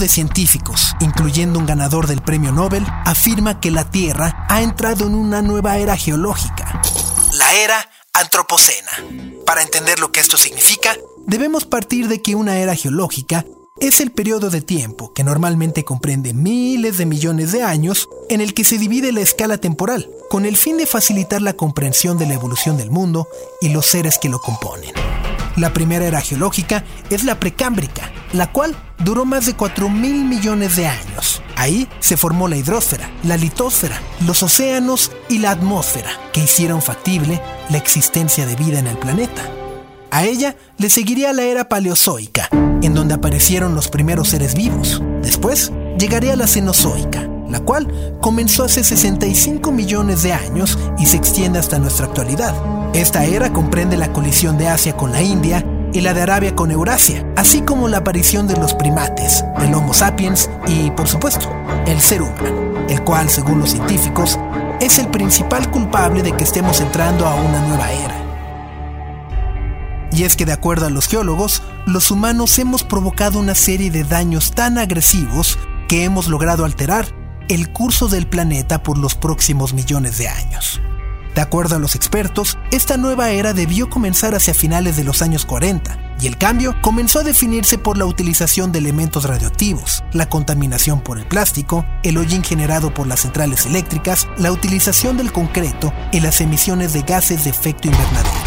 De científicos, incluyendo un ganador del premio Nobel, afirma que la Tierra ha entrado en una nueva era geológica, la era antropocena. Para entender lo que esto significa, debemos partir de que una era geológica es el periodo de tiempo que normalmente comprende miles de millones de años en el que se divide la escala temporal, con el fin de facilitar la comprensión de la evolución del mundo y los seres que lo componen. La primera era geológica es la precámbrica, la cual duró más de 4 mil millones de años. Ahí se formó la hidrosfera, la litósfera, los océanos y la atmósfera, que hicieron factible la existencia de vida en el planeta. A ella le seguiría la era paleozoica, en donde aparecieron los primeros seres vivos. Después llegaría la cenozoica, la cual comenzó hace 65 millones de años y se extiende hasta nuestra actualidad. Esta era comprende la colisión de Asia con la India y la de Arabia con Eurasia, así como la aparición de los primates, del Homo sapiens y, por supuesto, el ser humano, el cual, según los científicos, es el principal culpable de que estemos entrando a una nueva era. Y es que de acuerdo a los geólogos, los humanos hemos provocado una serie de daños tan agresivos que hemos logrado alterar el curso del planeta por los próximos millones de años. De acuerdo a los expertos, esta nueva era debió comenzar hacia finales de los años 40, y el cambio comenzó a definirse por la utilización de elementos radioactivos, la contaminación por el plástico, el hollín generado por las centrales eléctricas, la utilización del concreto y las emisiones de gases de efecto invernadero.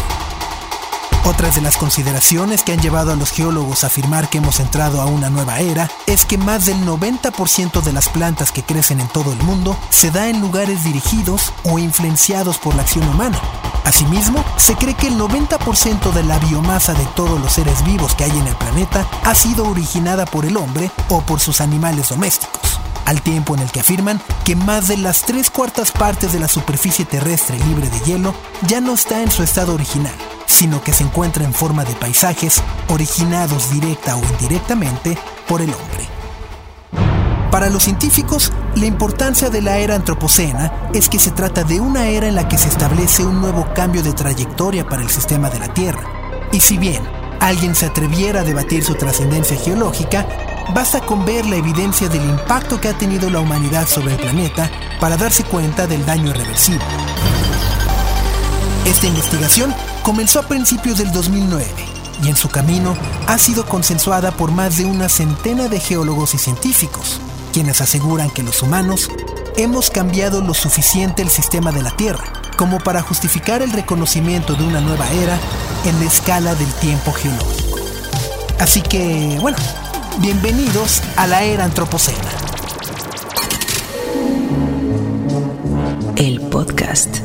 Otras de las consideraciones que han llevado a los geólogos a afirmar que hemos entrado a una nueva era es que más del 90% de las plantas que crecen en todo el mundo se da en lugares dirigidos o influenciados por la acción humana. Asimismo, se cree que el 90% de la biomasa de todos los seres vivos que hay en el planeta ha sido originada por el hombre o por sus animales domésticos al tiempo en el que afirman que más de las tres cuartas partes de la superficie terrestre libre de hielo ya no está en su estado original, sino que se encuentra en forma de paisajes originados directa o indirectamente por el hombre. Para los científicos, la importancia de la era antropocena es que se trata de una era en la que se establece un nuevo cambio de trayectoria para el sistema de la Tierra. Y si bien alguien se atreviera a debatir su trascendencia geológica, basta con ver la evidencia del impacto que ha tenido la humanidad sobre el planeta para darse cuenta del daño irreversible. Esta investigación comenzó a principios del 2009 y en su camino ha sido consensuada por más de una centena de geólogos y científicos, quienes aseguran que los humanos hemos cambiado lo suficiente el sistema de la Tierra como para justificar el reconocimiento de una nueva era en la escala del tiempo geológico. Así que, bueno, bienvenidos a la era antropocena. El podcast